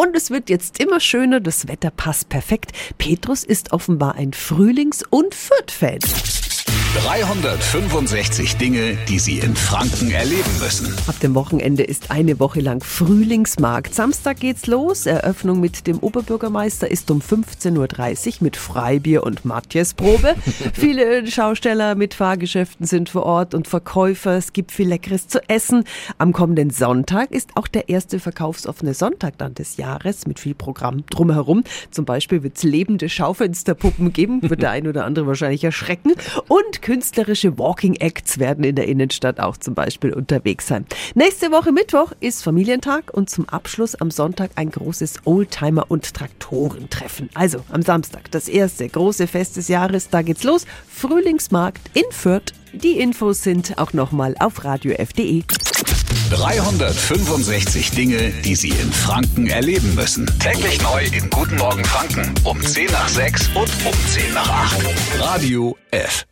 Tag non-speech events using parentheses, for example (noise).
Und es wird jetzt immer schöner, das Wetter passt perfekt. Petrus ist offenbar ein Frühlings- und Fürth-Fan. 365 Dinge, die Sie in Franken erleben müssen. Ab dem Wochenende ist eine Woche lang Frühlingsmarkt. Samstag geht's los. Eröffnung mit dem Oberbürgermeister ist um 15.30 Uhr mit Freibier und Matjesprobe. (laughs) Viele Schausteller mit Fahrgeschäften sind vor Ort und Verkäufer. Es gibt viel Leckeres zu essen. Am kommenden Sonntag ist auch der erste verkaufsoffene Sonntag dann des Jahres mit viel Programm drumherum. Zum Beispiel wird's lebende Schaufensterpuppen geben, wird der (laughs) ein oder andere wahrscheinlich erschrecken. Und künstlerische Walking Acts werden in der Innenstadt auch zum Beispiel unterwegs sein. Nächste Woche Mittwoch ist Familientag und zum Abschluss am Sonntag ein großes Oldtimer- und Traktorentreffen. Also am Samstag das erste große Fest des Jahres. Da geht's los. Frühlingsmarkt in Fürth. Die Infos sind auch nochmal auf radiof.de. 365 Dinge, die Sie in Franken erleben müssen. Täglich neu in Guten Morgen Franken um 10 nach 6 und um 10 nach 8. Radio F.